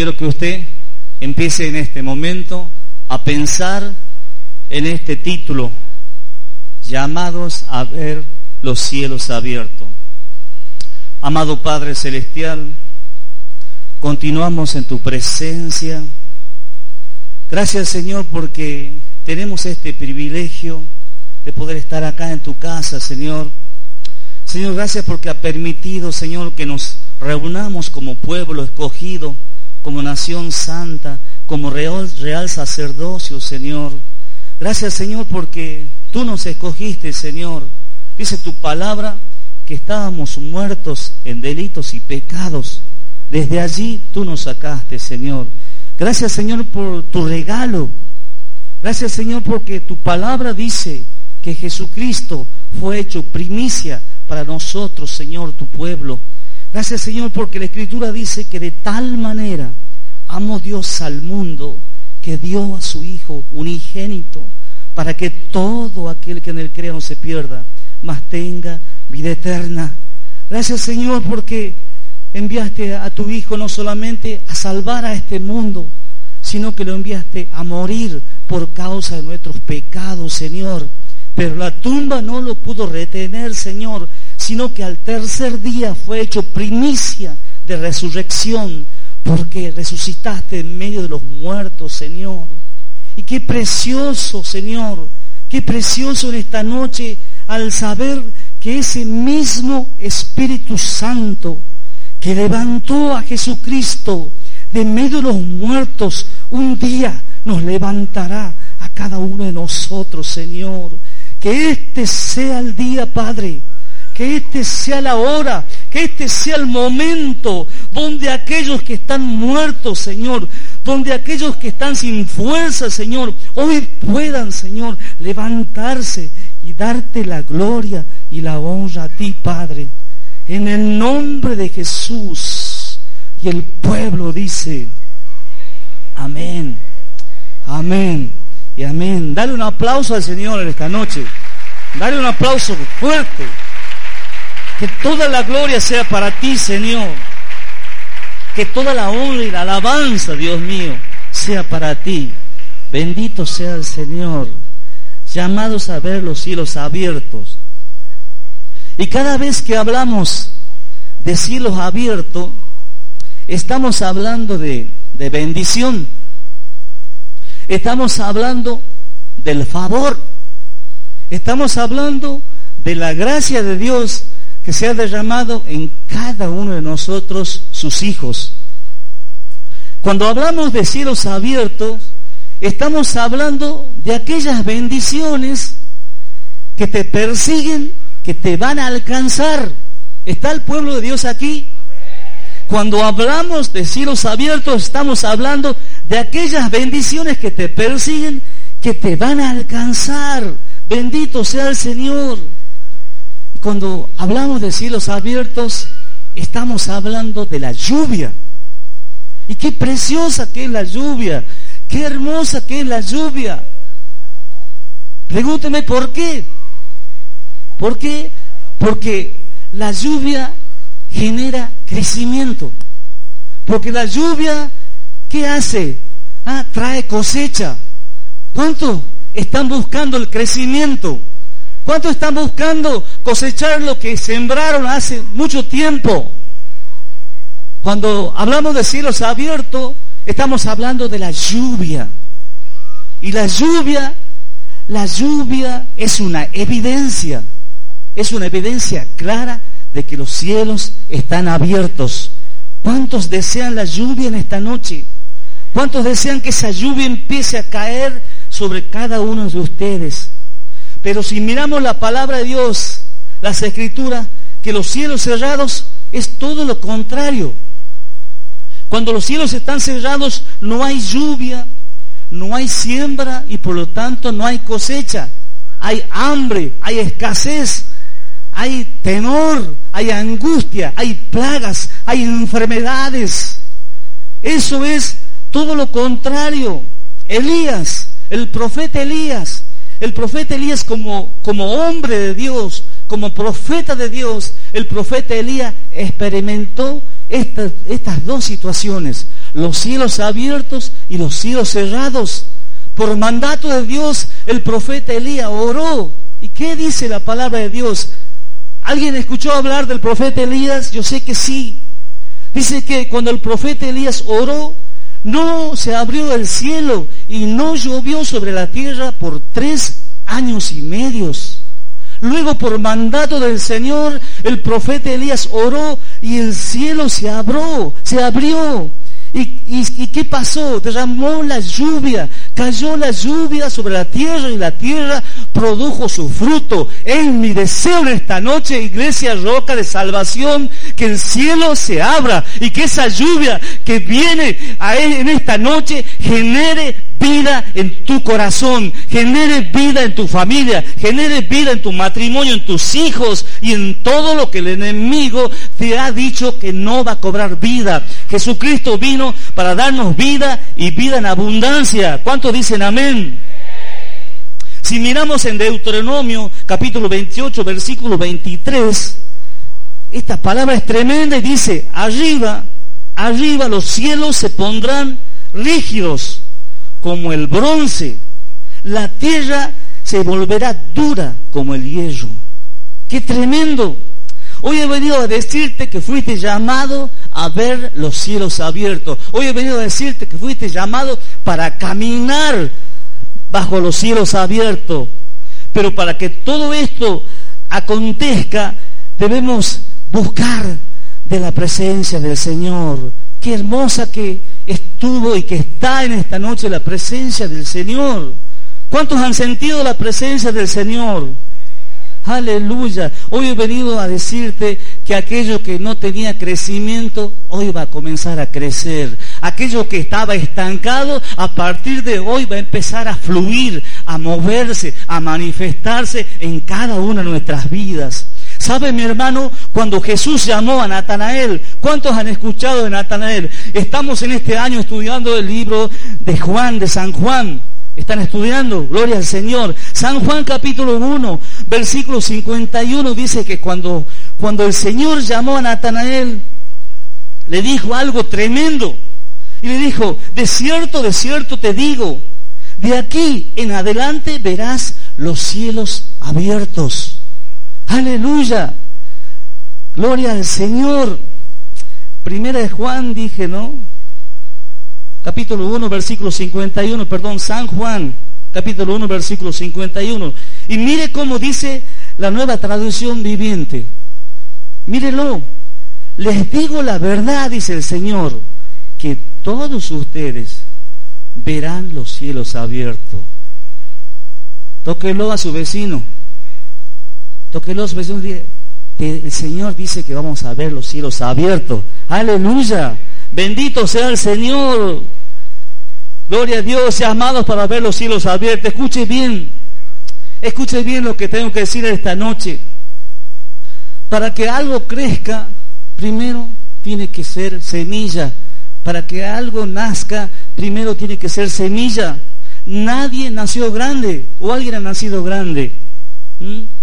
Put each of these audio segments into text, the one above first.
Quiero que usted empiece en este momento a pensar en este título, llamados a ver los cielos abiertos. Amado Padre Celestial, continuamos en tu presencia. Gracias Señor porque tenemos este privilegio de poder estar acá en tu casa, Señor. Señor, gracias porque ha permitido, Señor, que nos reunamos como pueblo escogido como nación santa, como real, sacerdocio, Señor. Gracias, Señor, porque tú nos escogiste, Señor. Dice tu palabra que estábamos muertos en delitos y pecados. Desde allí tú nos sacaste, Señor. Gracias, Señor, por tu regalo. Gracias, Señor, porque tu palabra dice que Jesucristo fue hecho primicia para nosotros, Señor, tu pueblo. Gracias Señor porque la Escritura dice que de tal manera amó Dios al mundo que dio a su Hijo unigénito para que todo aquel que en él crea no se pierda, mas tenga vida eterna. Gracias Señor porque enviaste a tu Hijo no solamente a salvar a este mundo, sino que lo enviaste a morir por causa de nuestros pecados, Señor. Pero la tumba no lo pudo retener, Señor, sino que al tercer día fue hecho primicia de resurrección, porque resucitaste en medio de los muertos, Señor. Y qué precioso, Señor, qué precioso en esta noche al saber que ese mismo Espíritu Santo que levantó a Jesucristo de medio de los muertos, un día nos levantará a cada uno de nosotros, Señor. Que este sea el día, Padre, que este sea la hora, que este sea el momento donde aquellos que están muertos, Señor, donde aquellos que están sin fuerza, Señor, hoy puedan, Señor, levantarse y darte la gloria y la honra a ti, Padre. En el nombre de Jesús. Y el pueblo dice, amén, amén y amén. Dale un aplauso al Señor en esta noche. Dale un aplauso fuerte. Que toda la gloria sea para ti, Señor. Que toda la honra y la alabanza, Dios mío, sea para ti. Bendito sea el Señor. Llamados a ver los cielos abiertos. Y cada vez que hablamos de cielos abiertos, estamos hablando de, de bendición. Estamos hablando del favor. Estamos hablando de la gracia de Dios que se ha derramado en cada uno de nosotros, sus hijos. Cuando hablamos de cielos abiertos, estamos hablando de aquellas bendiciones que te persiguen, que te van a alcanzar. ¿Está el pueblo de Dios aquí? Cuando hablamos de cielos abiertos, estamos hablando de aquellas bendiciones que te persiguen, que te van a alcanzar. Bendito sea el Señor. Cuando hablamos de cielos abiertos, estamos hablando de la lluvia. Y qué preciosa que es la lluvia, qué hermosa que es la lluvia. Pregúnteme por qué. ¿Por qué? Porque la lluvia genera crecimiento. Porque la lluvia, ¿qué hace? Ah, trae cosecha. ¿Cuánto están buscando el crecimiento? ¿Cuántos están buscando cosechar lo que sembraron hace mucho tiempo? Cuando hablamos de cielos abiertos, estamos hablando de la lluvia. Y la lluvia, la lluvia es una evidencia, es una evidencia clara de que los cielos están abiertos. ¿Cuántos desean la lluvia en esta noche? ¿Cuántos desean que esa lluvia empiece a caer sobre cada uno de ustedes? Pero si miramos la palabra de Dios, las escrituras que los cielos cerrados es todo lo contrario. Cuando los cielos están cerrados no hay lluvia, no hay siembra y por lo tanto no hay cosecha. Hay hambre, hay escasez, hay temor, hay angustia, hay plagas, hay enfermedades. Eso es todo lo contrario. Elías, el profeta Elías, el profeta Elías como, como hombre de Dios, como profeta de Dios, el profeta Elías experimentó estas, estas dos situaciones, los cielos abiertos y los cielos cerrados. Por mandato de Dios, el profeta Elías oró. ¿Y qué dice la palabra de Dios? ¿Alguien escuchó hablar del profeta Elías? Yo sé que sí. Dice que cuando el profeta Elías oró, no se abrió el cielo y no llovió sobre la tierra por tres años y medios. Luego por mandato del Señor, el profeta Elías oró y el cielo se abrió, se abrió. ¿Y, qué pasó? Derramó la lluvia, cayó la lluvia sobre la tierra y la tierra produjo su fruto. Es mi deseo en esta noche, iglesia roca de salvación, que el cielo se abra y que esa lluvia que viene a él en esta noche genere vida en tu corazón, genere vida en tu familia, genere vida en tu matrimonio, en tus hijos y en todo lo que el enemigo te ha dicho que no va a cobrar vida. Jesucristo vino para darnos vida y vida en abundancia. ¿Cuántos dicen amén? Si miramos en Deuteronomio capítulo 28, versículo 23, esta palabra es tremenda y dice, arriba, arriba los cielos se pondrán rígidos como el bronce, la tierra se volverá dura como el hierro. ¡Qué tremendo! Hoy he venido a decirte que fuiste llamado a ver los cielos abiertos. Hoy he venido a decirte que fuiste llamado para caminar bajo los cielos abiertos. Pero para que todo esto acontezca, debemos buscar de la presencia del Señor. Qué hermosa que estuvo y que está en esta noche la presencia del Señor. ¿Cuántos han sentido la presencia del Señor? Aleluya. Hoy he venido a decirte que aquello que no tenía crecimiento, hoy va a comenzar a crecer. Aquello que estaba estancado, a partir de hoy va a empezar a fluir, a moverse, a manifestarse en cada una de nuestras vidas. ¿Sabe mi hermano? Cuando Jesús llamó a Natanael, ¿cuántos han escuchado de Natanael? Estamos en este año estudiando el libro de Juan, de San Juan. ¿Están estudiando? Gloria al Señor. San Juan capítulo 1, versículo 51 dice que cuando, cuando el Señor llamó a Natanael, le dijo algo tremendo. Y le dijo, de cierto, de cierto te digo, de aquí en adelante verás los cielos abiertos Aleluya. Gloria al Señor. Primera de Juan dije, ¿no? Capítulo 1, versículo 51, perdón, San Juan, capítulo 1, versículo 51. Y mire cómo dice la nueva traducción viviente. Mírelo. Les digo la verdad, dice el Señor, que todos ustedes verán los cielos abiertos. Tóquelo a su vecino Toque los vecinos el Señor dice que vamos a ver los cielos abiertos. Aleluya. Bendito sea el Señor. Gloria a Dios, amados para ver los cielos abiertos. Escuche bien. Escuche bien lo que tengo que decir esta noche. Para que algo crezca, primero tiene que ser semilla. Para que algo nazca, primero tiene que ser semilla. Nadie nació grande o alguien ha nacido grande. ¿Mm?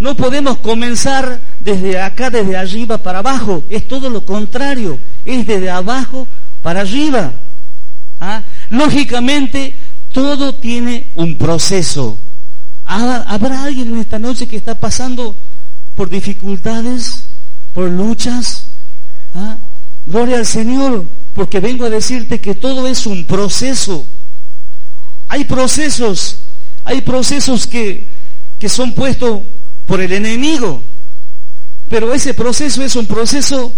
No podemos comenzar desde acá, desde arriba para abajo. Es todo lo contrario. Es desde abajo para arriba. ¿Ah? Lógicamente, todo tiene un proceso. ¿Habrá alguien en esta noche que está pasando por dificultades, por luchas? ¿Ah? Gloria al Señor, porque vengo a decirte que todo es un proceso. Hay procesos, hay procesos que, que son puestos por el enemigo. Pero ese proceso es un proceso,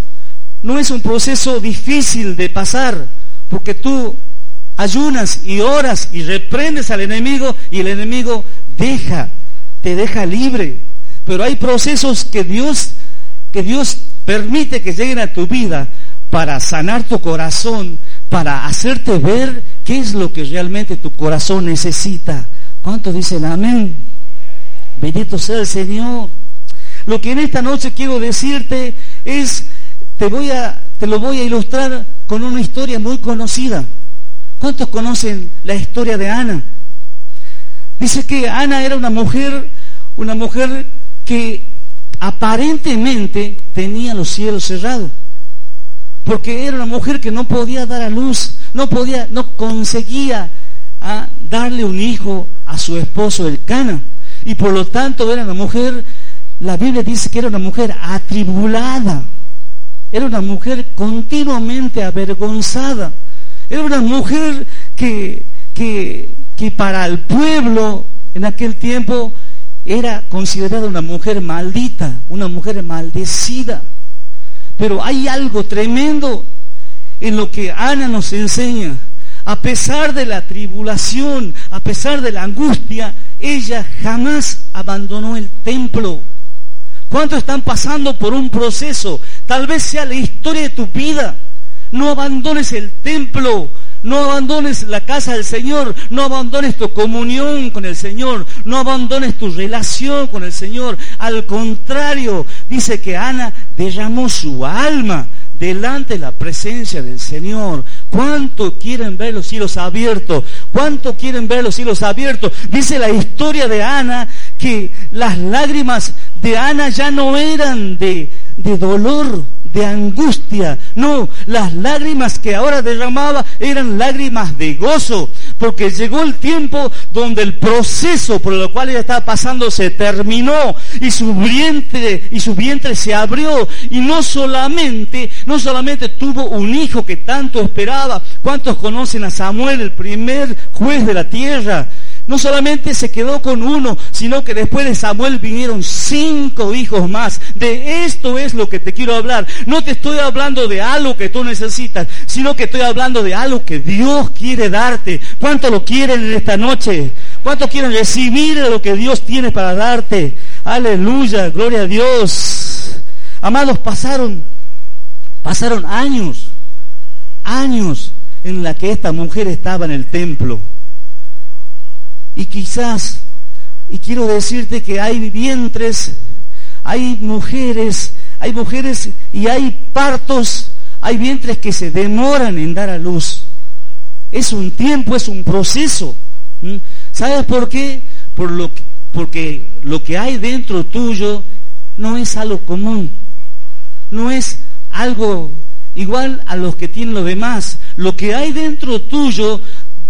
no es un proceso difícil de pasar, porque tú ayunas y oras y reprendes al enemigo y el enemigo deja, te deja libre. pero hay procesos que Dios, que Dios permite que lleguen a tu vida para sanar tu corazón, para hacerte ver qué es lo que realmente tu corazón necesita. ¿Cuántos dicen amén? Bendito sea el Señor. Lo que en esta noche quiero decirte es, te voy a, te lo voy a ilustrar con una historia muy conocida. ¿Cuántos conocen la historia de Ana? Dice que Ana era una mujer, una mujer que aparentemente tenía los cielos cerrados, porque era una mujer que no podía dar a luz, no podía, no conseguía ah, darle un hijo a su esposo el Cana, y por lo tanto era una mujer, la Biblia dice que era una mujer atribulada, era una mujer continuamente avergonzada, era una mujer que, que, que para el pueblo en aquel tiempo era considerada una mujer maldita, una mujer maldecida. Pero hay algo tremendo en lo que Ana nos enseña. A pesar de la tribulación, a pesar de la angustia, ella jamás abandonó el templo. ¿Cuántos están pasando por un proceso? Tal vez sea la historia de tu vida. No abandones el templo, no abandones la casa del Señor, no abandones tu comunión con el Señor, no abandones tu relación con el Señor. Al contrario, dice que Ana derramó su alma delante de la presencia del Señor. ¿Cuánto quieren ver los cielos abiertos? ¿Cuánto quieren ver los cielos abiertos? Dice la historia de Ana que las lágrimas de Ana ya no eran de, de dolor, de angustia. No, las lágrimas que ahora derramaba eran lágrimas de gozo, porque llegó el tiempo donde el proceso por el cual ella estaba pasando se terminó y su vientre y su vientre se abrió y no solamente no solamente tuvo un hijo que tanto esperaba. ¿Cuántos conocen a Samuel, el primer juez de la tierra? No solamente se quedó con uno, sino que después de Samuel vinieron cinco hijos más. De esto es lo que te quiero hablar. No te estoy hablando de algo que tú necesitas, sino que estoy hablando de algo que Dios quiere darte. ¿Cuánto lo quieren en esta noche? ¿Cuánto quieren recibir lo que Dios tiene para darte? Aleluya, gloria a Dios. Amados, pasaron, pasaron años, años en la que esta mujer estaba en el templo y quizás, y quiero decirte que hay vientres, hay mujeres, hay mujeres y hay partos, hay vientres que se demoran en dar a luz. Es un tiempo, es un proceso. ¿Sabes por qué? Por lo porque lo que hay dentro tuyo no es algo común, no es algo igual a los que tienen los demás. Lo que hay dentro tuyo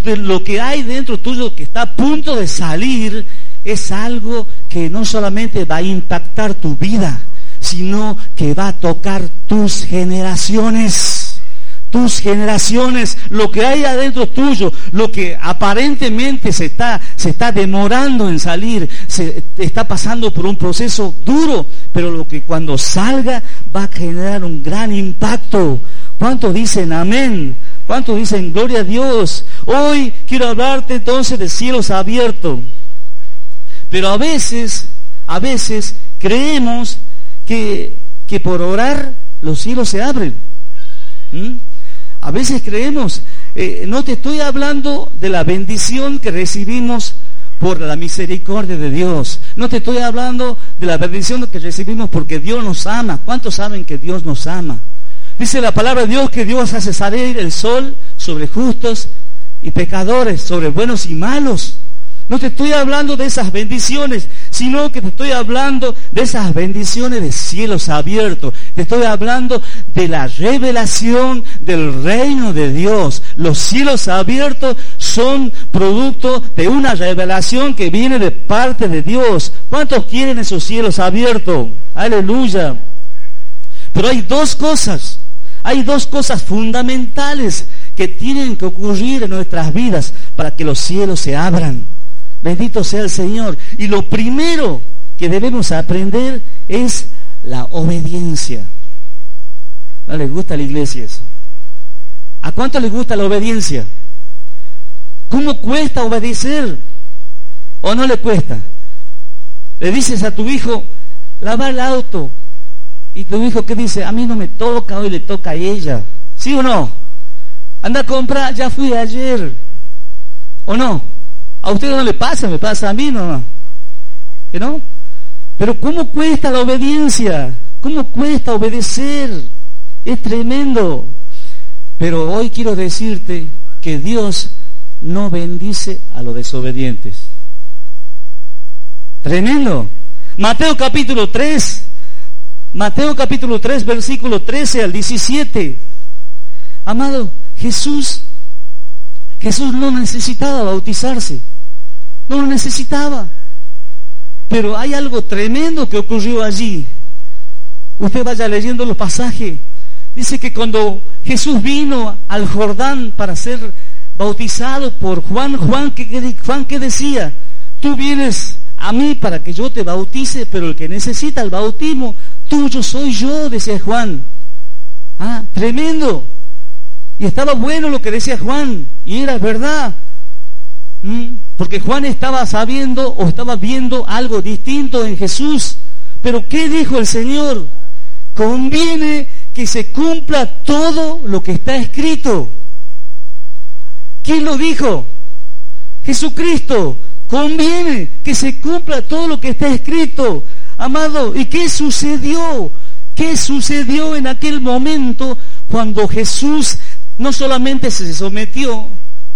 lo que hay dentro tuyo que está a punto de salir es algo que no solamente va a impactar tu vida, sino que va a tocar tus generaciones. Tus generaciones, lo que hay adentro tuyo, lo que aparentemente se está, se está demorando en salir, se está pasando por un proceso duro, pero lo que cuando salga va a generar un gran impacto. ¿Cuántos dicen amén? ¿Cuántos dicen gloria a Dios? Hoy quiero hablarte entonces de cielos abiertos. Pero a veces, a veces creemos que, que por orar los cielos se abren. ¿Mm? A veces creemos, eh, no te estoy hablando de la bendición que recibimos por la misericordia de Dios. No te estoy hablando de la bendición que recibimos porque Dios nos ama. ¿Cuántos saben que Dios nos ama? Dice la palabra de Dios que Dios hace salir el sol sobre justos y pecadores, sobre buenos y malos. No te estoy hablando de esas bendiciones, sino que te estoy hablando de esas bendiciones de cielos abiertos. Te estoy hablando de la revelación del reino de Dios. Los cielos abiertos son producto de una revelación que viene de parte de Dios. ¿Cuántos quieren esos cielos abiertos? Aleluya. Pero hay dos cosas hay dos cosas fundamentales que tienen que ocurrir en nuestras vidas para que los cielos se abran. Bendito sea el Señor. Y lo primero que debemos aprender es la obediencia. ¿No les gusta a la iglesia eso? ¿A cuánto les gusta la obediencia? ¿Cómo cuesta obedecer? ¿O no le cuesta? Le dices a tu hijo, lavar el auto. Y tu hijo que dice, a mí no me toca, hoy le toca a ella. ¿Sí o no? Anda a comprar, ya fui ayer. ¿O no? A usted no le pasa, me pasa a mí, ¿no? ¿Que no? Pero ¿cómo cuesta la obediencia? ¿Cómo cuesta obedecer? Es tremendo. Pero hoy quiero decirte que Dios no bendice a los desobedientes. Tremendo. Mateo capítulo 3, Mateo capítulo 3, versículo 13 al 17. Amado, Jesús, Jesús no necesitaba bautizarse, no lo necesitaba. Pero hay algo tremendo que ocurrió allí. Usted vaya leyendo los pasajes. Dice que cuando Jesús vino al Jordán para ser bautizado por Juan, Juan, ¿qué, Juan qué decía? Tú vienes a mí para que yo te bautice, pero el que necesita el bautismo tuyo soy yo, decía Juan. Ah, tremendo. Y estaba bueno lo que decía Juan, y era verdad. ¿Mm? Porque Juan estaba sabiendo o estaba viendo algo distinto en Jesús. Pero ¿qué dijo el Señor? Conviene que se cumpla todo lo que está escrito. ¿Quién lo dijo? Jesucristo. Conviene que se cumpla todo lo que está escrito. Amado, ¿y qué sucedió? ¿Qué sucedió en aquel momento cuando Jesús no solamente se sometió,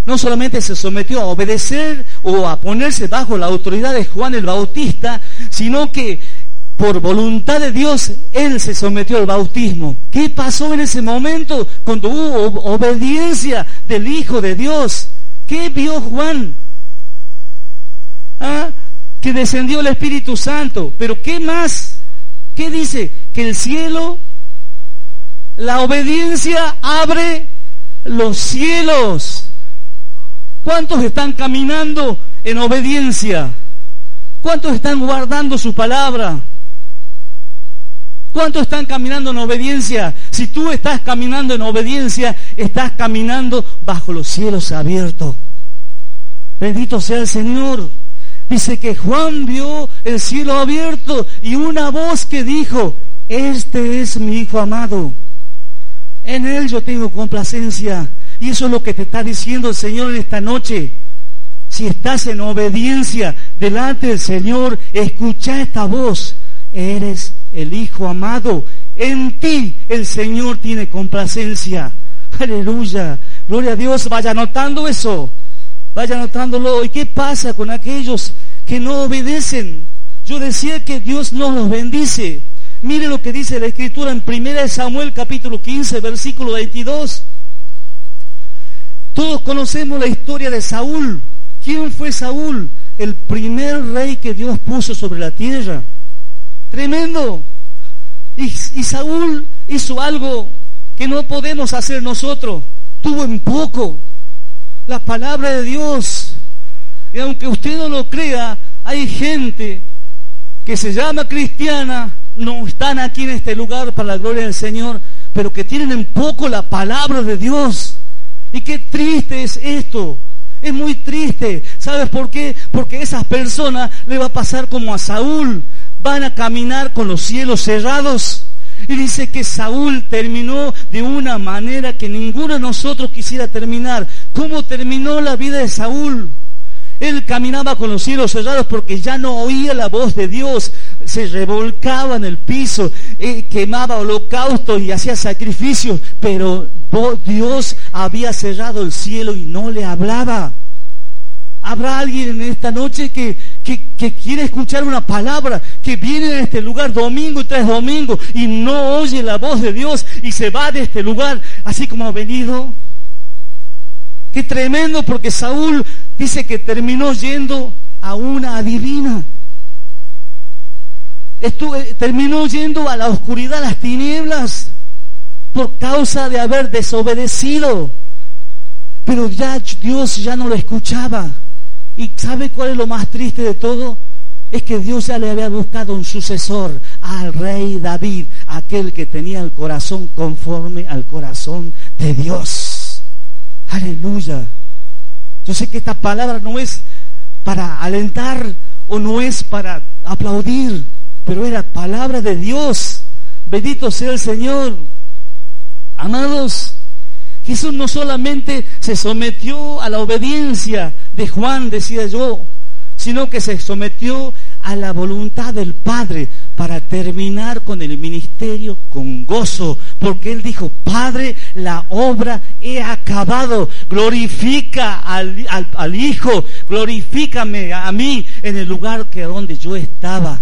no solamente se sometió a obedecer o a ponerse bajo la autoridad de Juan el Bautista, sino que por voluntad de Dios, Él se sometió al bautismo. ¿Qué pasó en ese momento cuando hubo obediencia del Hijo de Dios? ¿Qué vio Juan? ¿Ah? Que descendió el Espíritu Santo. Pero ¿qué más? ¿Qué dice? Que el cielo, la obediencia abre los cielos. ¿Cuántos están caminando en obediencia? ¿Cuántos están guardando su palabra? ¿Cuántos están caminando en obediencia? Si tú estás caminando en obediencia, estás caminando bajo los cielos abiertos. Bendito sea el Señor. Dice que Juan vio el cielo abierto y una voz que dijo, este es mi Hijo amado. En él yo tengo complacencia. Y eso es lo que te está diciendo el Señor en esta noche. Si estás en obediencia delante del Señor, escucha esta voz. Eres el Hijo amado. En ti el Señor tiene complacencia. Aleluya. Gloria a Dios. Vaya notando eso. Vaya notándolo. ¿Y qué pasa con aquellos que no obedecen? Yo decía que Dios no los bendice. Mire lo que dice la Escritura en 1 Samuel capítulo 15, versículo 22. Todos conocemos la historia de Saúl. ¿Quién fue Saúl? El primer rey que Dios puso sobre la tierra. Tremendo. Y, Saúl hizo algo que no podemos hacer nosotros. Tuvo en poco la palabra de Dios. Y aunque usted no lo crea, hay gente que se llama cristiana, no están aquí en este lugar para la gloria del Señor, pero que tienen en poco la palabra de Dios. Y qué triste es esto. Es muy triste. ¿Sabes por qué? Porque a esas personas le va a pasar como a Saúl van a caminar con los cielos cerrados. Y dice que Saúl terminó de una manera que ninguno de nosotros quisiera terminar. ¿Cómo terminó la vida de Saúl? Él caminaba con los cielos cerrados porque ya no oía la voz de Dios, se revolcaba en el piso, eh, quemaba holocaustos y hacía sacrificios, pero Dios había cerrado el cielo y no le hablaba. Habrá alguien en esta noche que, quiere escuchar una palabra, que viene a este lugar domingo tras domingo y no oye la voz de Dios y se va de este lugar así como ha venido. Qué tremendo porque Saúl dice que terminó yendo a una adivina. terminó yendo a la oscuridad, a las tinieblas, por causa de haber desobedecido. Pero ya Dios ya no lo escuchaba. ¿Y sabe cuál es lo más triste de todo? Es que Dios ya le había buscado un sucesor al rey David, aquel que tenía el corazón conforme al corazón de Dios. Aleluya. Yo sé que esta palabra no es para alentar o no es para aplaudir, pero era palabra de Dios. Bendito sea el Señor. Amados, Jesús no solamente se sometió a la obediencia de Juan, decía yo, sino que se sometió a la voluntad del Padre para terminar con el ministerio con gozo, porque Él dijo, Padre, la obra he acabado, glorifica al, Hijo, glorifícame a mí en el lugar que donde yo estaba.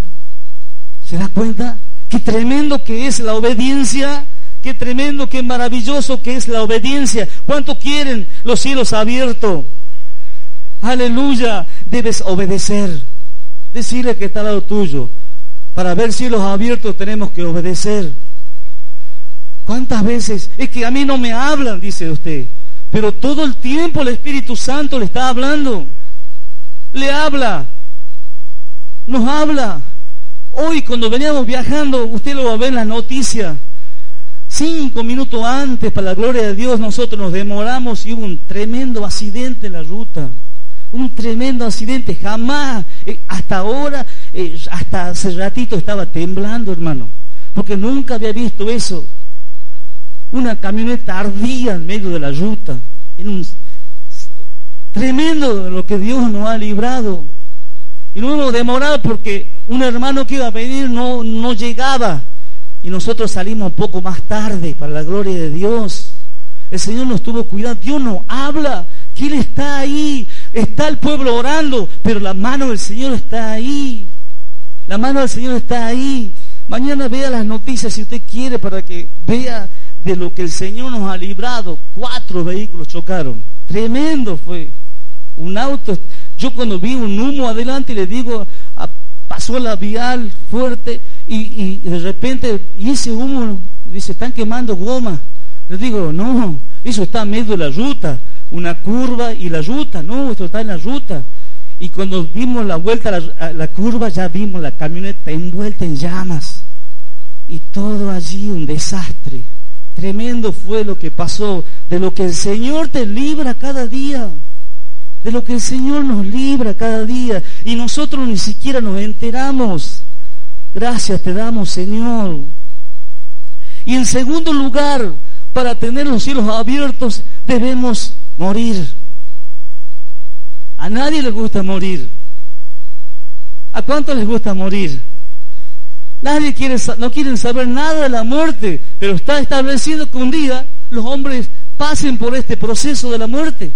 ¿Se da cuenta? Qué tremendo que es la obediencia. Qué tremendo, qué maravilloso que es la obediencia. ¿Cuánto quieren los cielos abiertos? Aleluya. Debes obedecer. Decirle que está al lado tuyo. Para ver cielos abiertos tenemos que obedecer. ¿Cuántas veces? Es que a mí no me hablan, dice usted. Pero todo el tiempo el Espíritu Santo le está hablando. Le habla. Nos habla. Hoy cuando veníamos viajando, usted lo va a ver en la noticia. Cinco minutos antes, para la gloria de Dios, nosotros nos demoramos y hubo un tremendo accidente en la ruta. Un tremendo accidente. Jamás, eh, hasta ahora, eh, hasta hace ratito estaba temblando, hermano. Porque nunca había visto eso. Una camioneta ardía en medio de la ruta. En un tremendo lo que Dios nos ha librado. Y no hemos demorado porque un hermano que iba a venir no, no llegaba. Y nosotros salimos un poco más tarde para la gloria de Dios. El Señor nos tuvo cuidado. Dios nos habla. Que Él está ahí. Está el pueblo orando. Pero la mano del Señor está ahí. La mano del Señor está ahí. Mañana vea las noticias si usted quiere para que vea de lo que el Señor nos ha librado. Cuatro vehículos chocaron. Tremendo fue. Un auto. Yo cuando vi un humo adelante le digo, pasó la vial fuerte y, de repente, y ese humo, dice, están quemando goma. Le digo, no, eso está medio de la ruta, una curva y la ruta, no, esto está en la ruta. Y cuando vimos la vuelta a la, a la curva, ya vimos la camioneta envuelta en llamas. Y todo allí un desastre. Tremendo fue lo que pasó, de lo que el Señor te libra cada día de lo que el Señor nos libra cada día y nosotros ni siquiera nos enteramos. Gracias te damos, Señor. Y en segundo lugar, para tener los cielos abiertos, debemos morir. A nadie le gusta morir. ¿A cuánto les gusta morir? Nadie quiere, no quieren saber nada de la muerte, pero está establecido que un día los hombres pasen por este proceso de la muerte.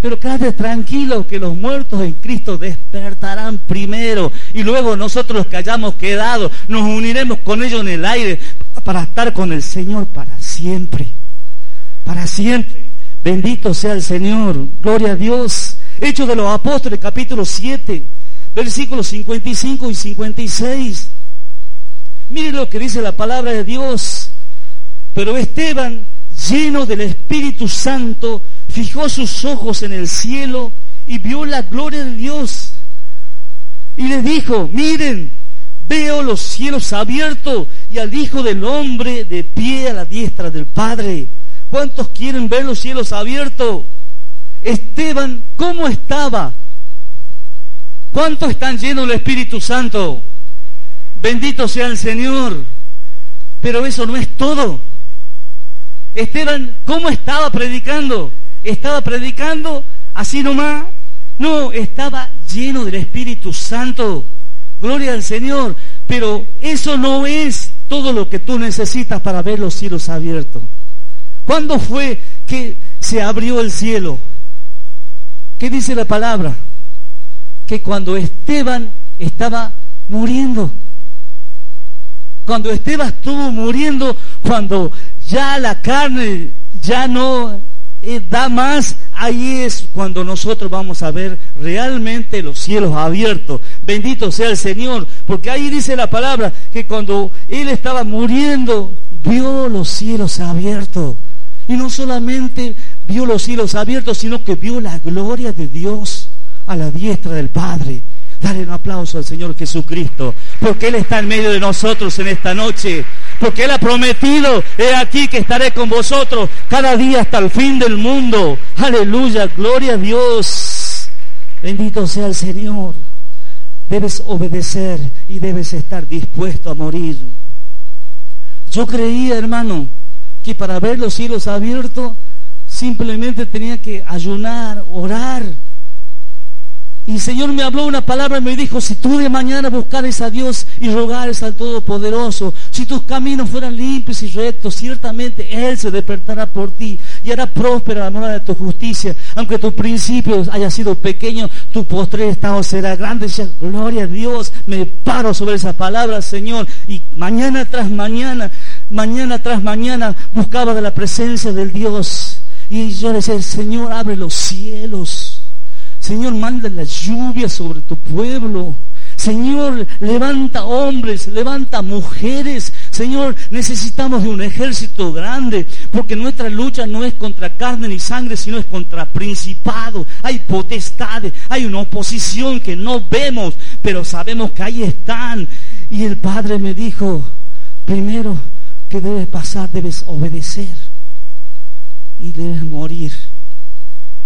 Pero quédate tranquilo que los muertos en Cristo despertarán primero y luego nosotros los que hayamos quedado nos uniremos con ellos en el aire para estar con el Señor para siempre. Para siempre. Bendito sea el Señor. Gloria a Dios. Hechos de los Apóstoles, capítulo 7, versículos 55 y 56. Mire lo que dice la palabra de Dios. Pero Esteban, lleno del Espíritu Santo, fijó sus ojos en el cielo y vio la gloria de Dios. Y le dijo, miren, veo los cielos abiertos y al Hijo del Hombre de pie a la diestra del Padre. ¿Cuántos quieren ver los cielos abiertos? Esteban, ¿cómo estaba? ¿Cuántos están llenos del Espíritu Santo? Bendito sea el Señor. Pero eso no es todo. Esteban, ¿cómo estaba predicando? estaba predicando así nomás. No, estaba lleno del Espíritu Santo. Gloria al Señor. Pero eso no es todo lo que tú necesitas para ver los cielos abiertos. ¿Cuándo fue que se abrió el cielo? ¿Qué dice la palabra? Que cuando Esteban estaba muriendo. Cuando Esteban estuvo muriendo, cuando ya la carne ya no da más, ahí es cuando nosotros vamos a ver realmente los cielos abiertos. Bendito sea el Señor, porque ahí dice la palabra que cuando Él estaba muriendo, vio los cielos abiertos. Y no solamente vio los cielos abiertos, sino que vio la gloria de Dios a la diestra del Padre. Dale un aplauso al Señor Jesucristo, porque Él está en medio de nosotros en esta noche, porque Él ha prometido, he aquí que estaré con vosotros cada día hasta el fin del mundo. Aleluya, gloria a Dios. Bendito sea el Señor. debes obedecer y debes estar dispuesto a morir. Yo creía, hermano, que para ver los cielos abiertos simplemente tenía que ayunar, orar. Y el Señor me habló una palabra y me dijo, si tú de mañana buscares a Dios y rogares al Todopoderoso, si tus caminos fueran limpios y rectos, ciertamente Él se despertará por ti y hará próspera la morada de tu justicia. Aunque tu principio haya sido pequeño, tu postre estado será grande. gloria a Dios, me paro sobre esa palabra, Señor. Y mañana tras mañana, mañana tras mañana, buscaba de la presencia del Dios. Y yo decía, Señor, abre los cielos Señor, manda la lluvia sobre tu pueblo. Señor, levanta hombres, levanta mujeres. Señor, necesitamos de un ejército grande, porque nuestra lucha no es contra carne ni sangre, sino es contra principados. Hay potestades, hay una oposición que no vemos, pero sabemos que ahí están. Y el Padre me dijo, primero que debes pasar, debes obedecer y debes morir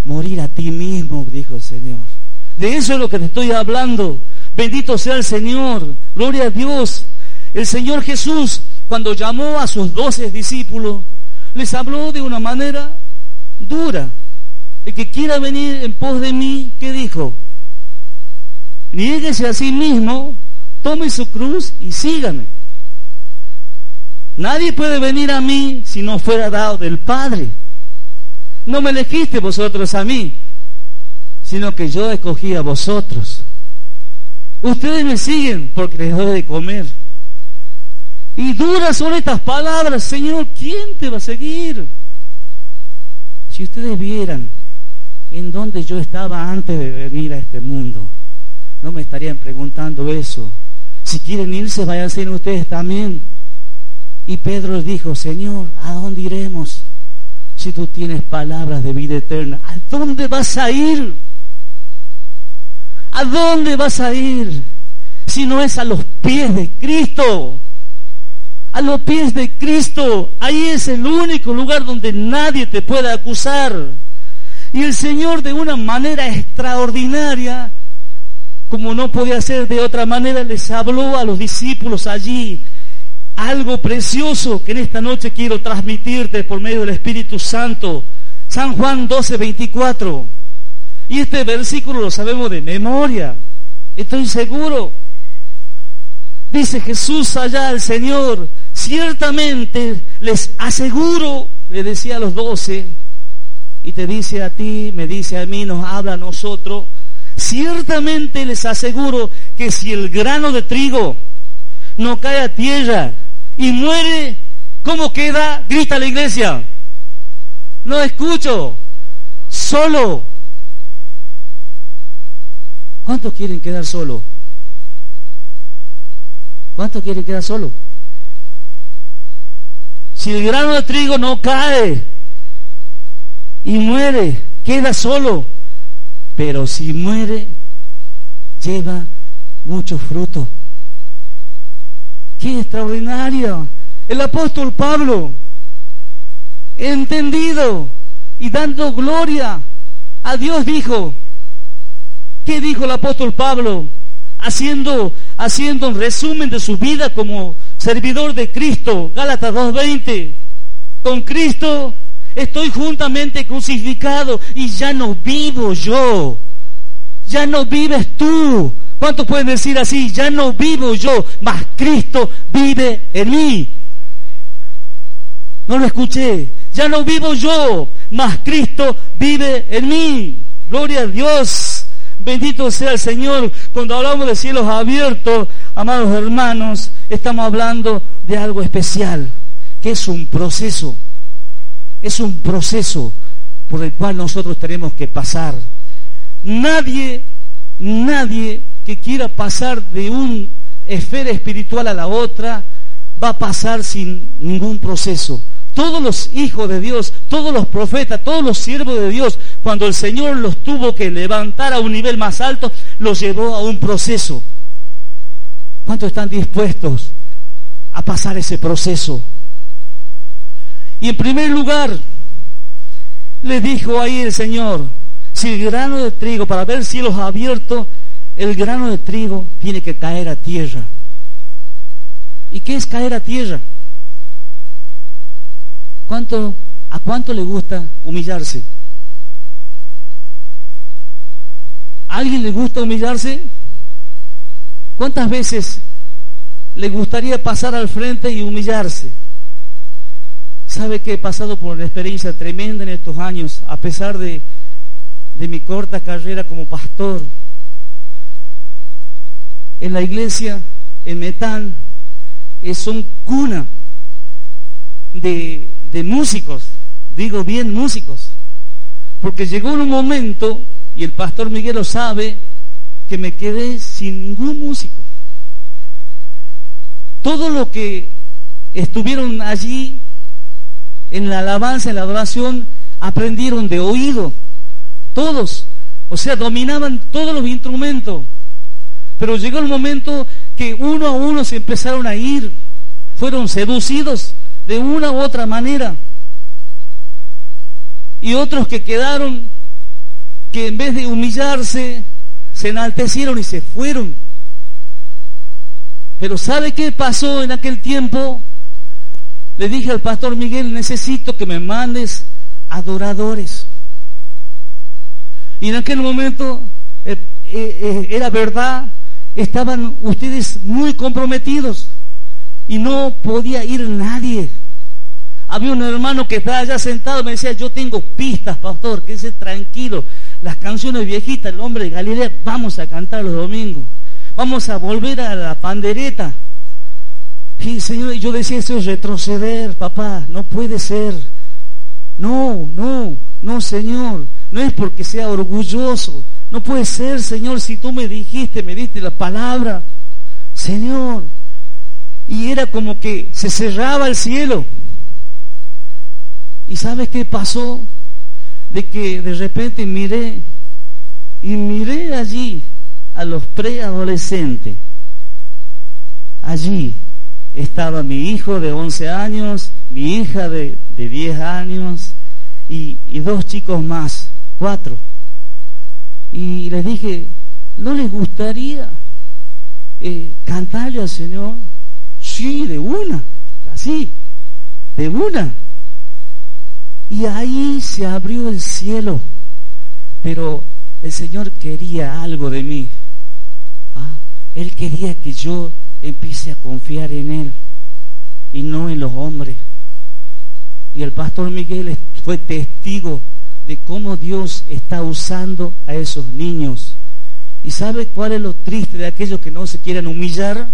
morir a ti mismo, dijo el Señor. De eso es lo que te estoy hablando. Bendito sea el Señor, gloria a Dios. El Señor Jesús, cuando llamó a sus doce discípulos, les habló de una manera dura. El que quiera venir en pos de mí, ¿qué dijo? Niéguese a sí mismo, tome su cruz y sígame. Nadie puede venir a mí si no fuera dado del Padre. No me elegiste vosotros a mí, sino que yo escogí a vosotros. Ustedes me siguen porque les doy de comer. Y duras son estas palabras, Señor, ¿quién te va a seguir? Si ustedes vieran en dónde yo estaba antes de venir a este mundo, no me estarían preguntando eso. Si quieren irse, vayan ser ustedes también. Y Pedro dijo, Señor, ¿a dónde iremos? Si tú tienes palabras de vida eterna? ¿A dónde vas a ir? ¿A dónde vas a ir? Si no es a los pies de Cristo. A los pies de Cristo. Ahí es el único lugar donde nadie te puede acusar. Y el Señor de una manera extraordinaria, como no podía ser de otra manera, les habló a los discípulos allí algo precioso que en esta noche quiero transmitirte por medio del Espíritu Santo. San Juan 12, 24. Y este versículo lo sabemos de memoria. Estoy seguro. Dice Jesús allá al Señor, ciertamente les aseguro, le decía a los doce, y te dice a ti, me dice a mí, nos habla a nosotros, ciertamente les aseguro que si el grano de trigo no cae a tierra y muere, ¿cómo queda? Grita la iglesia. No escucho. Solo. ¿Cuántos quieren quedar solo? ¿Cuántos quieren quedar solo? Si el grano de trigo no cae y muere, queda solo. Pero si muere, lleva mucho fruto. ¡Qué extraordinario! El apóstol Pablo, entendido y dando gloria a Dios, dijo, ¿qué dijo el apóstol Pablo? Haciendo, haciendo un resumen de su vida como servidor de Cristo, Gálatas 2.20, con Cristo estoy juntamente crucificado y ya no vivo yo, ya no vives tú, ¿Cuántos pueden decir así? Ya no vivo yo, mas Cristo vive en mí. No lo escuché. Ya no vivo yo, mas Cristo vive en mí. Gloria a Dios. Bendito sea el Señor. Cuando hablamos de cielos abiertos, amados hermanos, estamos hablando de algo especial, que es un proceso. Es un proceso por el cual nosotros tenemos que pasar. Nadie, nadie que quiera pasar de una esfera espiritual a la otra va a pasar sin ningún proceso. Todos los hijos de Dios, todos los profetas, todos los siervos de Dios, cuando el Señor los tuvo que levantar a un nivel más alto, los llevó a un proceso. ¿Cuántos están dispuestos a pasar ese proceso? Y en primer lugar, le dijo ahí el Señor, si el grano de trigo para ver cielos abiertos el grano de trigo tiene que caer a tierra. ¿Y qué es caer a tierra? ¿Cuánto, ¿A cuánto le gusta humillarse? ¿A alguien le gusta humillarse? ¿Cuántas veces le gustaría pasar al frente y humillarse? ¿Sabe que he pasado por una experiencia tremenda en estos años, a pesar de mi corta carrera como pastor? En la iglesia, en Metán, es un cuna de, de músicos, digo bien músicos, porque llegó un momento, y el pastor Miguel lo sabe, que me quedé sin ningún músico. Todo lo que estuvieron allí en la alabanza, en la adoración, aprendieron de oído, todos, o sea, dominaban todos los instrumentos. Pero llegó el momento que uno a uno se empezaron a ir, fueron seducidos de una u otra manera. Y otros que quedaron, que en vez de humillarse, se enaltecieron y se fueron. Pero ¿sabe qué pasó en aquel tiempo? Le dije al pastor Miguel, necesito que me mandes adoradores. Y en aquel momento eh, eh, eh, era verdad, estaban ustedes muy comprometidos y no podía ir nadie. Había un hermano que estaba allá sentado me decía, yo tengo pistas, pastor, que dice tranquilo, las canciones viejitas, el hombre de Galilea, vamos a cantar los domingos, vamos a volver a la pandereta. Y Señor, yo decía, eso es retroceder, papá, no puede ser. No, no, no, Señor, no es porque sea orgulloso, no puede ser, Señor, si tú me dijiste, me diste la palabra, Señor. Y era como que se cerraba el cielo. ¿Y sabes qué pasó? De que de repente miré y miré allí a los preadolescentes. Allí estaba mi hijo de 11 años, mi hija de, de 10 años y, y dos chicos más, cuatro. Y les dije, ¿no les gustaría eh, cantarle al Señor? Sí, de una, así, de una. Y ahí se abrió el cielo, pero el Señor quería algo de mí. ¿Ah? Él quería que yo empiece a confiar en Él y no en los hombres. Y el pastor Miguel fue testigo de cómo Dios está usando a esos niños. ¿Y sabe cuál es lo triste de aquellos que no se quieren humillar?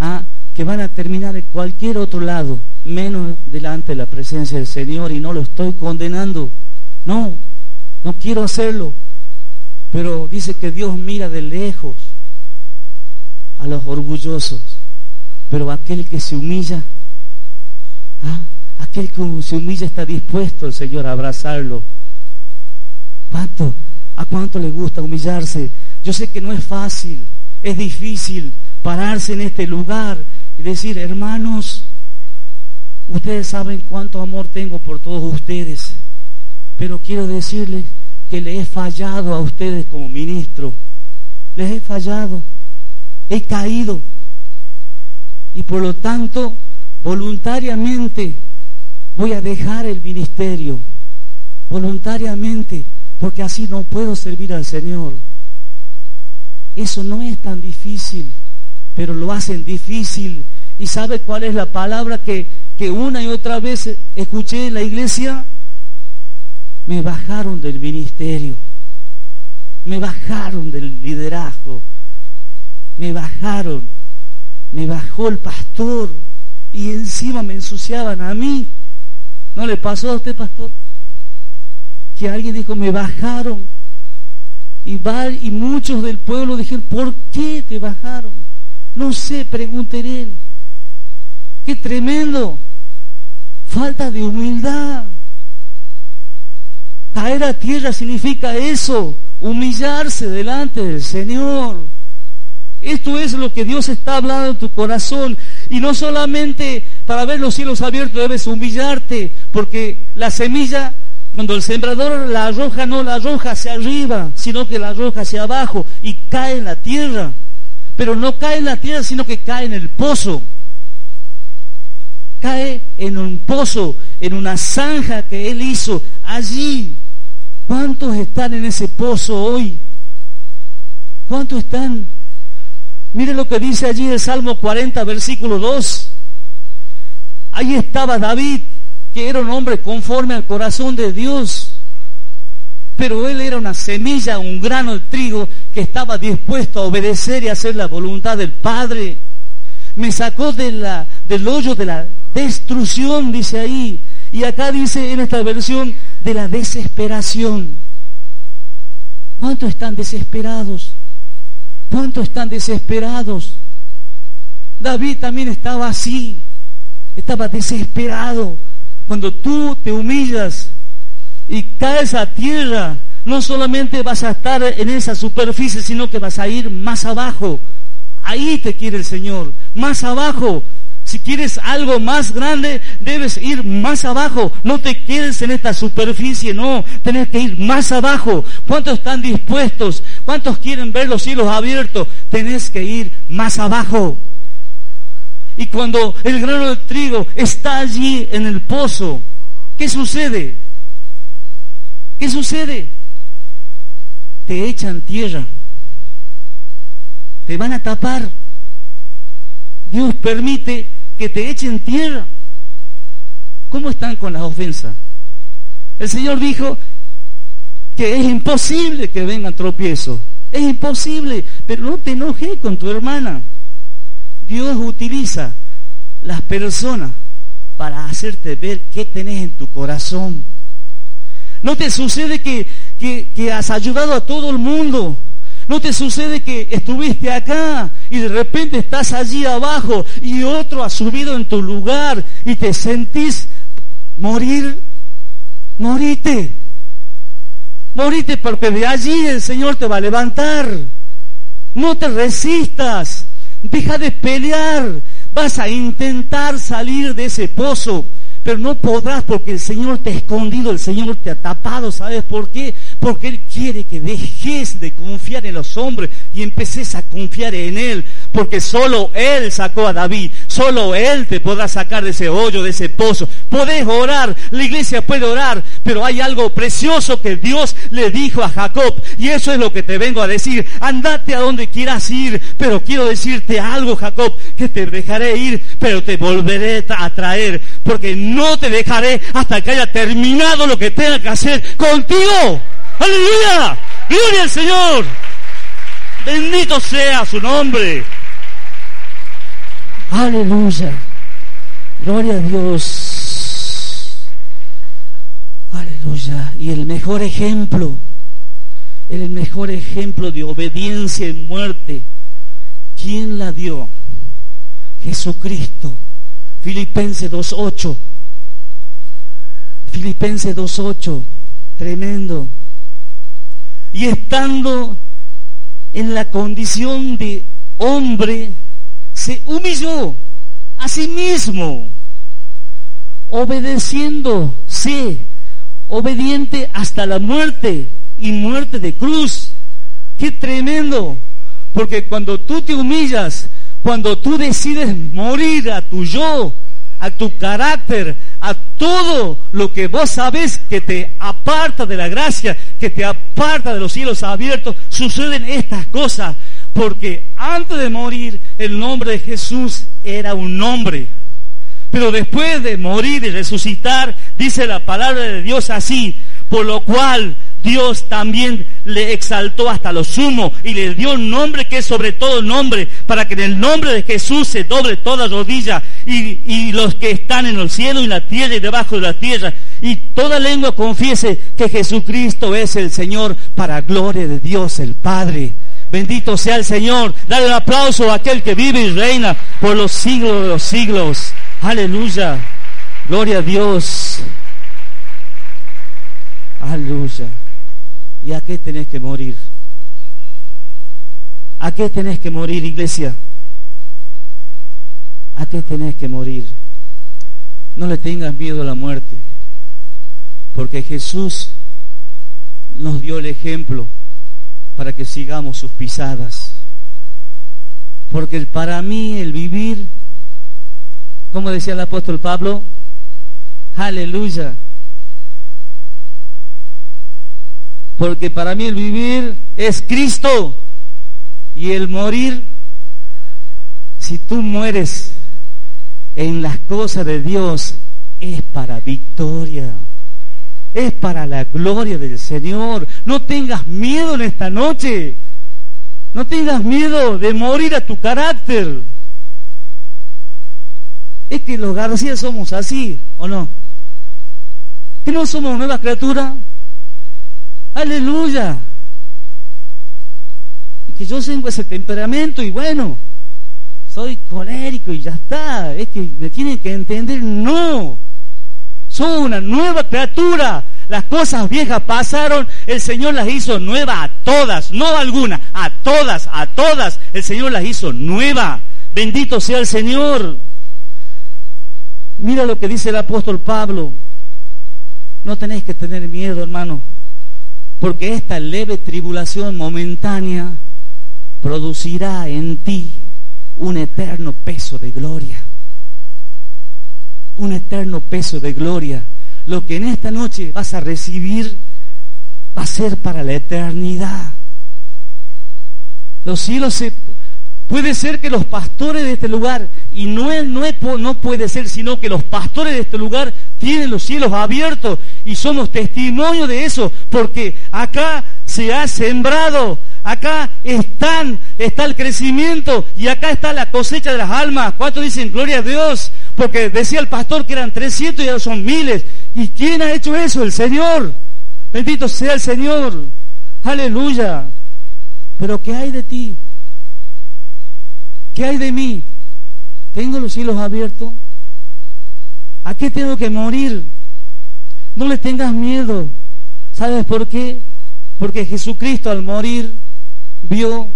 Ah, que van a terminar en cualquier otro lado, menos delante de la presencia del Señor, y no lo estoy condenando. No, no quiero hacerlo. Pero dice que Dios mira de lejos a los orgullosos, pero aquel que se humilla, ah, Aquel que se humilla está dispuesto el Señor a abrazarlo. ¿Cuánto? ¿A cuánto le gusta humillarse? Yo sé que no es fácil, es difícil pararse en este lugar y decir, hermanos, ustedes saben cuánto amor tengo por todos ustedes, pero quiero decirles que le he fallado a ustedes como ministro, les he fallado, he caído y por lo tanto voluntariamente voy a dejar el ministerio voluntariamente porque así no puedo servir al Señor. Eso no es tan difícil, pero lo hacen difícil. ¿Y sabe cuál es la palabra que, que una y otra vez escuché en la iglesia? Me bajaron del ministerio, me bajaron del liderazgo, me bajaron, me bajó el pastor y encima me ensuciaban a mí. ¿No le pasó a usted, pastor? Que alguien dijo, me bajaron. Y, y muchos del pueblo dijeron, ¿por qué te bajaron? No sé, preguntaré. Qué tremendo. Falta de humildad. Caer a tierra significa eso, humillarse delante del Señor. Esto es lo que Dios está hablando en tu corazón. Y no solamente para ver los cielos abiertos debes humillarte, porque la semilla Cuando el sembrador la arroja, no la arroja hacia arriba, sino que la arroja hacia abajo y cae en la tierra. Pero no cae en la tierra, sino que cae en el pozo. Cae en un pozo, en una zanja que él hizo allí. ¿Cuántos están en ese pozo hoy? ¿Cuántos están? Mire lo que dice allí el Salmo 40, versículo 2. Ahí estaba David, que era un hombre conforme al corazón de Dios. Pero él era una semilla, un grano de trigo que estaba dispuesto a obedecer y hacer la voluntad del Padre. Me sacó del hoyo de la destrucción, dice ahí. Y acá dice en esta versión de la desesperación. ¿Cuántos están desesperados? ¿Cuántos están desesperados? David también estaba así, estaba desesperado. Cuando tú te humillas y caes a tierra, no solamente vas a estar en esa superficie, sino que vas a ir más abajo. Ahí te quiere el Señor, más abajo. Si quieres algo más grande, debes ir más abajo. No te quedes en esta superficie, no. Tienes que ir más abajo. ¿Cuántos están dispuestos? ¿Cuántos quieren ver los cielos abiertos? Tenés que ir más abajo. Y cuando el grano de trigo está allí en el pozo, ¿qué sucede? ¿Qué sucede? Te echan tierra. Te van a tapar. Dios permite que te echen tierra. ¿Cómo están con las ofensas? El Señor dijo que es imposible que vengan tropiezos. Es imposible, pero no te enojes con tu hermana. Dios utiliza las personas para hacerte ver qué tenés en tu corazón. No te sucede que, que, que has ayudado a todo el mundo, ¿No te sucede que estuviste acá y de repente estás allí abajo y otro ha subido en tu lugar y te sentís morir? Morite. Morite porque de allí el Señor te va a levantar. No te resistas. Deja de pelear. Vas a intentar salir de ese pozo pero no podrás porque el Señor te ha escondido, el Señor te ha tapado. ¿Sabes por qué? Porque Él quiere que dejes de confiar en los hombres y empeces a confiar en Él. Porque solo Él sacó a David, solo Él te podrá sacar de ese hoyo, de ese pozo. Podés orar, la iglesia puede orar, pero hay algo precioso que Dios le dijo a Jacob. Y eso es lo que te vengo a decir. Andate a donde quieras ir, pero quiero decirte algo, Jacob, que te dejaré ir, pero te volveré a traer. Porque te dejaré hasta que haya terminado lo que tenga que hacer contigo. Aleluya. Gloria al Señor. Bendito sea su nombre. Aleluya. Gloria a Dios. Aleluya. Y el mejor ejemplo, el mejor ejemplo de obediencia y muerte, ¿quién la dio? Jesucristo. Filipenses 2.8. Filipenses 2.8, tremendo. Y estando en la condición de hombre, se humilló a sí mismo, obedeciéndose, obediente hasta la muerte y muerte de cruz. Qué tremendo, porque cuando tú te humillas, cuando tú decides morir a tu yo, a tu carácter, a todo lo que vos sabes que te aparta de la gracia, que te aparta de los cielos abiertos, suceden estas cosas. Porque antes de morir el nombre de Jesús era un nombre. Pero después de morir y resucitar, dice la palabra de Dios así, por lo cual Dios también le exaltó hasta lo sumo y le dio un nombre que es sobre todo nombre, para que en el nombre de Jesús se doble toda rodilla y, y los que están en el cielo y la tierra y debajo de la tierra y toda lengua confiese que Jesucristo es el Señor para gloria de Dios el Padre. Bendito sea el Señor. Dale un aplauso a aquel que vive y reina por los siglos de los siglos. Aleluya. Gloria a Dios. Aleluya. ¿Y a qué tenés que morir? ¿A qué tenés que morir, iglesia? ¿A qué tenés que morir? No le tengas miedo a la muerte. Porque Jesús nos dio el ejemplo para que sigamos sus pisadas. Porque para mí el vivir, como decía el apóstol Pablo, aleluya. Porque para mí el vivir es Cristo y el morir, si tú mueres en las cosas de Dios, es para victoria es para la gloria del Señor. No tengas miedo en esta noche. No tengas miedo de morir a tu carácter. Es que los García somos así, ¿o no? ¿Que no somos nuevas criaturas? Aleluya. Y que yo tengo ese temperamento y bueno, soy colérico y ya está. Es que me tienen que entender, no. Son una nueva criatura. Las cosas viejas pasaron, el Señor las hizo nueva a todas, no a alguna, a todas, a todas. El Señor las hizo nueva. Bendito sea el Señor. Mira lo que dice el apóstol Pablo. No tenéis que tener miedo, hermano, porque esta leve tribulación momentánea producirá en ti un eterno peso de gloria un eterno peso de gloria. Lo que en esta noche vas a recibir va a ser para la eternidad. Los cielos se... Puede ser que los pastores de este lugar, y no, es, no, no puede ser, sino que los pastores de este lugar tienen los cielos abiertos y somos testimonio de eso, porque acá se ha sembrado, acá están, está el crecimiento y acá está la cosecha de las almas. ¿Cuántos dicen gloria a Dios? Porque decía el pastor que eran 300 y ahora son miles. ¿Y quién ha hecho eso? El Señor. Bendito sea el Señor. Aleluya. Pero ¿qué hay de ti? ¿Qué hay de mí? ¿Tengo los cielos abiertos? ¿A qué tengo que morir? No le tengas miedo. ¿Sabes por qué? Porque Jesucristo al morir vio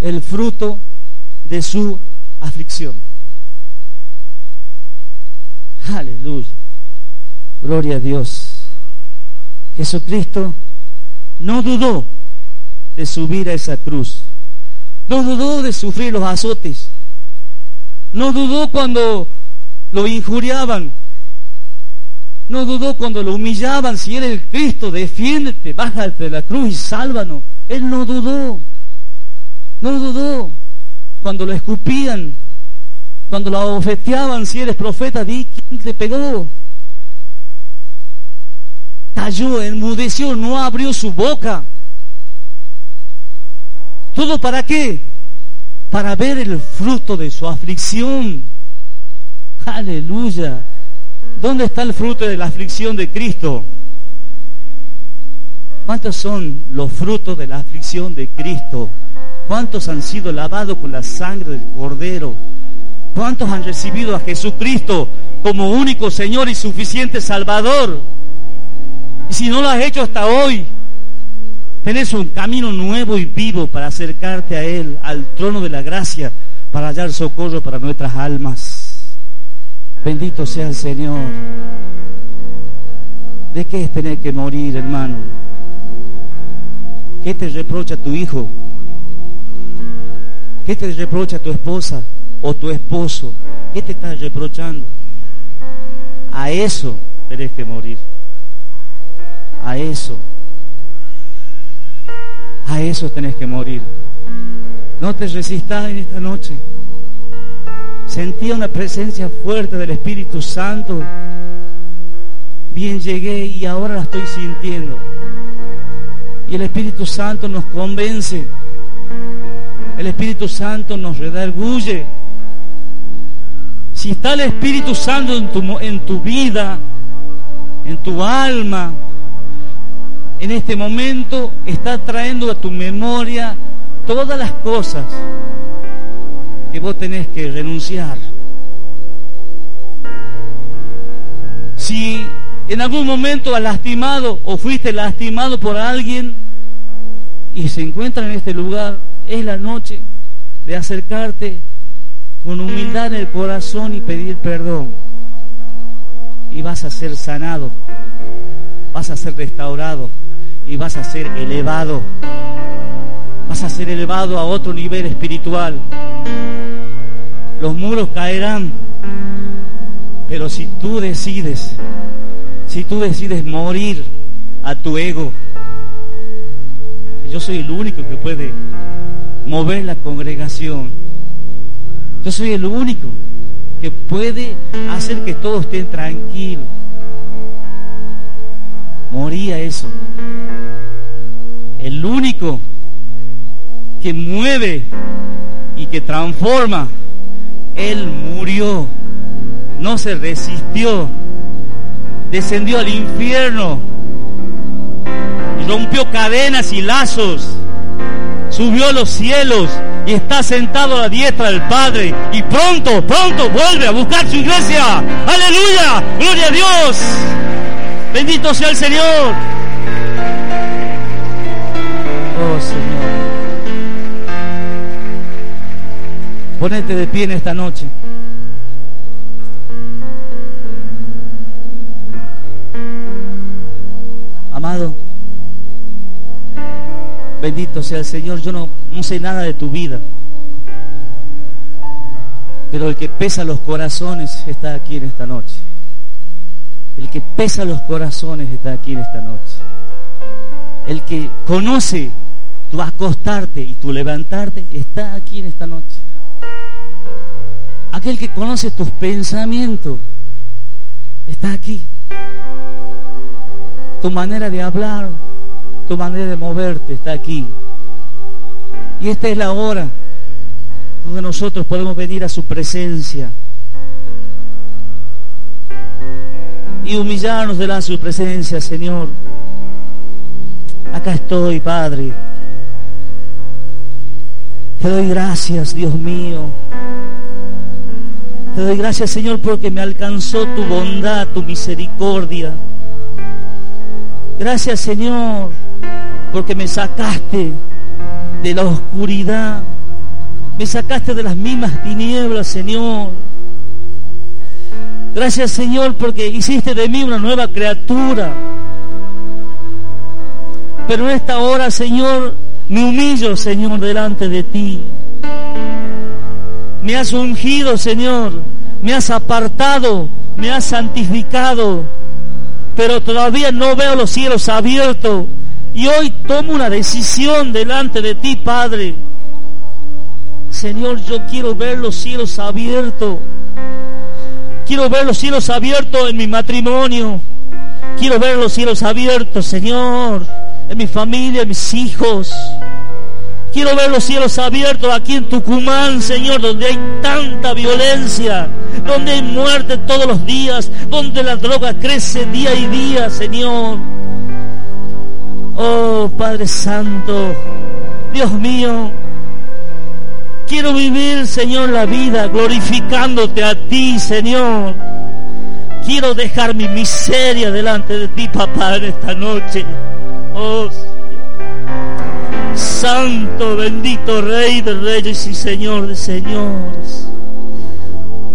el fruto de su aflicción. Aleluya. Gloria a Dios. Jesucristo no dudó de subir a esa cruz. No dudó de sufrir los azotes. No dudó cuando lo injuriaban. No dudó cuando lo humillaban. Si era el Cristo, defiéndete, bájate de la cruz y sálvanos. Él no dudó. No dudó cuando lo escupían cuando la ofeteaban, si eres profeta, di quién te pegó. Cayó, enmudeció, no abrió su boca. ¿Todo para qué? Para ver el fruto de su aflicción. Aleluya. ¿Dónde está el fruto de la aflicción de Cristo? ¿Cuántos son los frutos de la aflicción de Cristo? ¿Cuántos han sido lavados con la sangre del Cordero? ¿Cuántos han recibido a Jesucristo como único Señor y suficiente Salvador? Y si no lo has hecho hasta hoy, tenés un camino nuevo y vivo para acercarte a Él, al trono de la gracia, para hallar socorro para nuestras almas. Bendito sea el Señor. ¿De qué es tener que morir, hermano? ¿Qué te reprocha tu hijo? ¿Qué te reprocha tu esposa? o tu esposo, ¿qué te estás reprochando? A eso tenés que morir. A eso. A eso tenés que morir. No te resistas en esta noche. Sentía una presencia fuerte del Espíritu Santo. Bien llegué y ahora la estoy sintiendo. Y el Espíritu Santo nos convence. El Espíritu Santo nos redarguye si está el Espíritu Santo en tu, en tu vida, en tu alma, en este momento está trayendo a tu memoria todas las cosas que vos tenés que renunciar. Si en algún momento has lastimado o fuiste lastimado por alguien y se encuentra en este lugar, es la noche de acercarte con humildad en el corazón y pedir perdón. Y vas a ser sanado. vas a ser restaurado y vas a ser elevado. Vas a ser elevado a otro nivel espiritual. Los muros caerán, pero si tú decides, si tú decides morir a tu ego, yo soy el único que puede mover la congregación. Yo soy el único que puede hacer que todos estén tranquilos. Moría eso. El único que mueve y que transforma, Él murió, no se resistió, descendió al infierno, rompió cadenas y lazos, subió a los cielos y está sentado a la diestra del Padre y pronto, pronto vuelve a buscar su iglesia. Aleluya, gloria a Dios. Bendito sea el Señor. Oh Señor. Ponete de pie en esta noche. Amado, bendito sea el Señor. Yo no, no sé nada de tu vida. Pero el que pesa los corazones está aquí en esta noche. El que pesa los corazones está aquí en esta noche. El que conoce tu acostarte y tu levantarte está aquí en esta noche aquel que conoce tus pensamientos, está aquí. Tu manera de hablar, tu manera de moverte está aquí. Y esta es la hora donde nosotros podemos venir a su presencia y humillarnos delante de su presencia, Señor. Acá estoy, Padre. Te doy gracias, Dios mío te doy gracias, Señor, porque me alcanzó tu bondad, tu misericordia. Gracias, Señor, porque me sacaste de la oscuridad. Me sacaste de las mismas tinieblas, Señor. Gracias, Señor, porque hiciste de mí una nueva criatura. Pero en esta hora, Señor, me humillo, Señor, delante de ti. Me has ungido, Señor. Me has apartado, me has santificado. Pero todavía no veo los cielos abiertos. Y hoy tomo una decisión delante de ti, Padre. Señor, yo quiero ver los cielos abiertos. Quiero ver los cielos abiertos en mi matrimonio. Quiero ver los cielos abiertos, Señor, en mi familia, en mis hijos. Quiero ver los cielos abiertos aquí en Tucumán, Señor, donde hay tanta violencia, donde hay muerte todos los días, donde la droga crece día y día, Señor. Oh Padre Santo, Dios mío, quiero vivir, Señor, la vida glorificándote a ti, Señor. Quiero dejar mi miseria delante de ti, papá, en esta noche. Oh, Santo, bendito Rey de Reyes y Señor de Señores.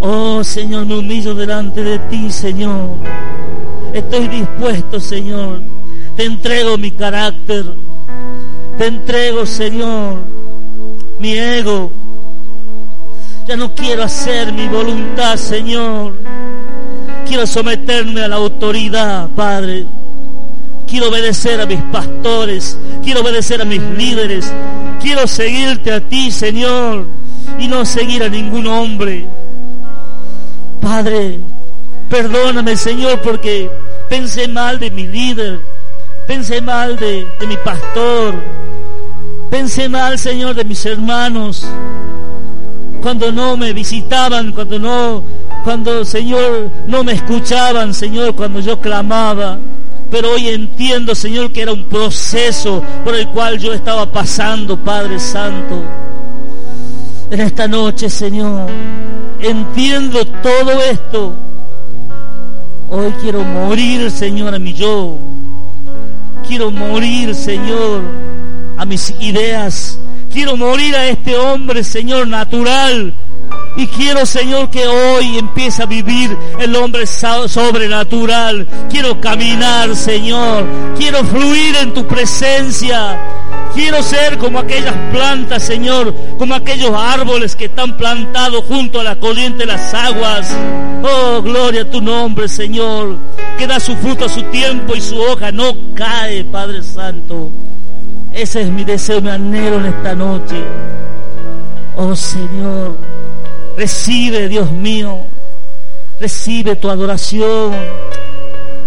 Oh Señor, me humillo delante de ti, Señor. Estoy dispuesto, Señor. Te entrego mi carácter. Te entrego, Señor, mi ego. Ya no quiero hacer mi voluntad, Señor. Quiero someterme a la autoridad, Padre. Quiero obedecer a mis pastores, quiero obedecer a mis líderes, quiero seguirte a ti, Señor, y no seguir a ningún hombre. Padre, perdóname, Señor, porque pensé mal de mi líder, pensé mal de, de mi pastor, pensé mal, Señor, de mis hermanos, cuando no me visitaban, cuando no, cuando, Señor, no me escuchaban, Señor, cuando yo clamaba pero hoy entiendo, Señor, que era un proceso por el cual yo estaba pasando, Padre Santo. En esta noche, Señor, entiendo todo esto. Hoy quiero morir, Señor, a mi yo. Quiero morir, Señor, a mis ideas. Quiero morir a este hombre, Señor, natural. Y quiero, Señor, que hoy empiece a vivir el hombre sobrenatural. Quiero caminar, Señor. Quiero fluir en tu presencia. Quiero ser como aquellas plantas, Señor, como aquellos árboles que están plantados junto a la corriente de las aguas. Oh, gloria a tu nombre, Señor, que da su fruto a su tiempo y su hoja no cae, Padre Santo. Ese es mi deseo, mi anhelo en esta noche. Oh, Señor, recibe, Dios mío, recibe tu adoración.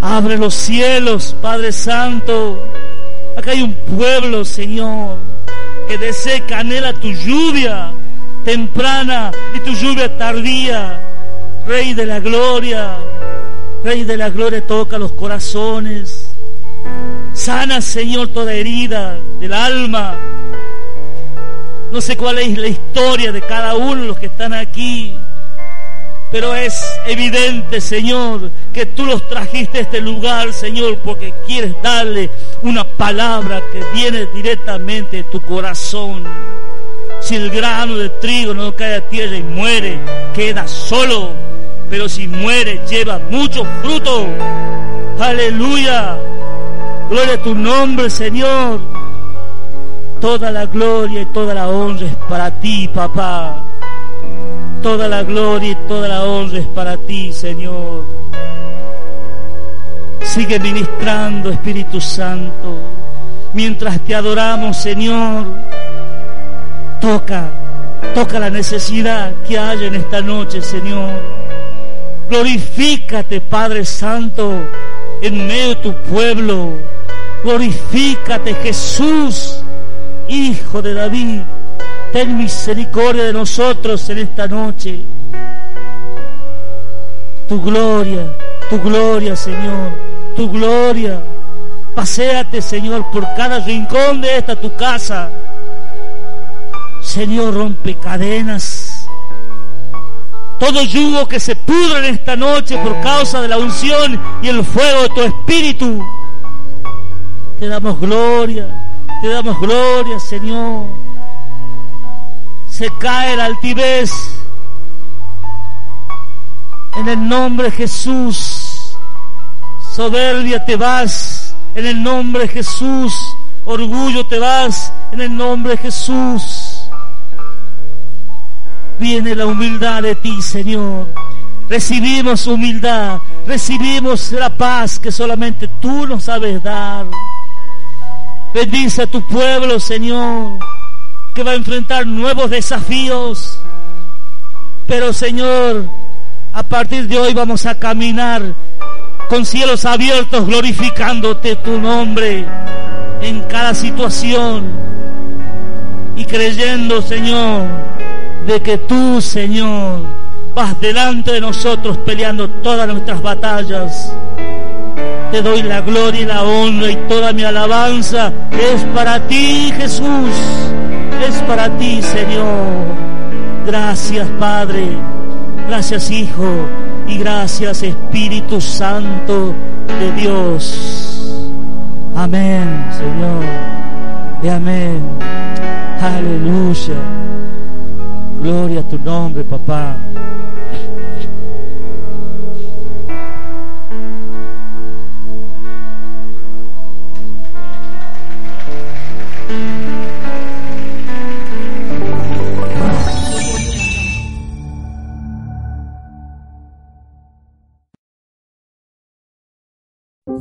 Abre los cielos, Padre Santo Acá hay un pueblo, Señor, que desea canela tu lluvia temprana y tu lluvia tardía. Rey de la gloria, Rey de la gloria, toca los corazones. Sana, Señor, toda herida del alma. No sé cuál es la historia de cada uno de los que están aquí. Pero es evidente, Señor, que tú los trajiste a este lugar, Señor, porque quieres darle una palabra que viene directamente de tu corazón. Si el grano de trigo no cae a tierra y muere, queda solo. Pero si muere, lleva mucho fruto. Aleluya. Gloria a tu nombre, Señor. Toda la gloria y toda la honra es para ti, papá. Toda la gloria y toda la honra es para ti, Señor. Sigue ministrando, Espíritu Santo. Mientras te adoramos, Señor, toca, toca la necesidad que haya en esta noche, Señor. Glorifícate, Padre Santo, en medio de tu pueblo. Glorifícate, Jesús, Hijo de David. Ten misericordia de nosotros en esta noche. Tu gloria, tu gloria, Señor, tu gloria. Paseate, Señor, por cada rincón de esta tu casa. Señor, rompe cadenas. Todo yugo que se pudre en esta noche por causa de la unción y el fuego de tu espíritu. Te damos gloria, te damos gloria, Señor se cae la altivez. En el nombre Jesús, soberbia te vas. En el nombre de Jesús, orgullo te vas. En el nombre de Jesús. Viene la humildad de ti, Señor. Recibimos humildad, recibimos la paz que solamente tú nos sabes dar. Bendice a tu pueblo, Señor que va a enfrentar nuevos desafíos. Pero Señor, a partir de hoy vamos a caminar con cielos abiertos glorificándote tu nombre en cada situación y creyendo, Señor, de que tú, Señor, vas delante de nosotros peleando todas nuestras batallas. Te doy la gloria y la honra y toda mi alabanza es para ti, Jesús es para ti, Señor. Gracias, Padre. Gracias, Hijo. Y gracias, Espíritu Santo de Dios. Amén, Señor. Y amén. Aleluya. Gloria a tu nombre, papá.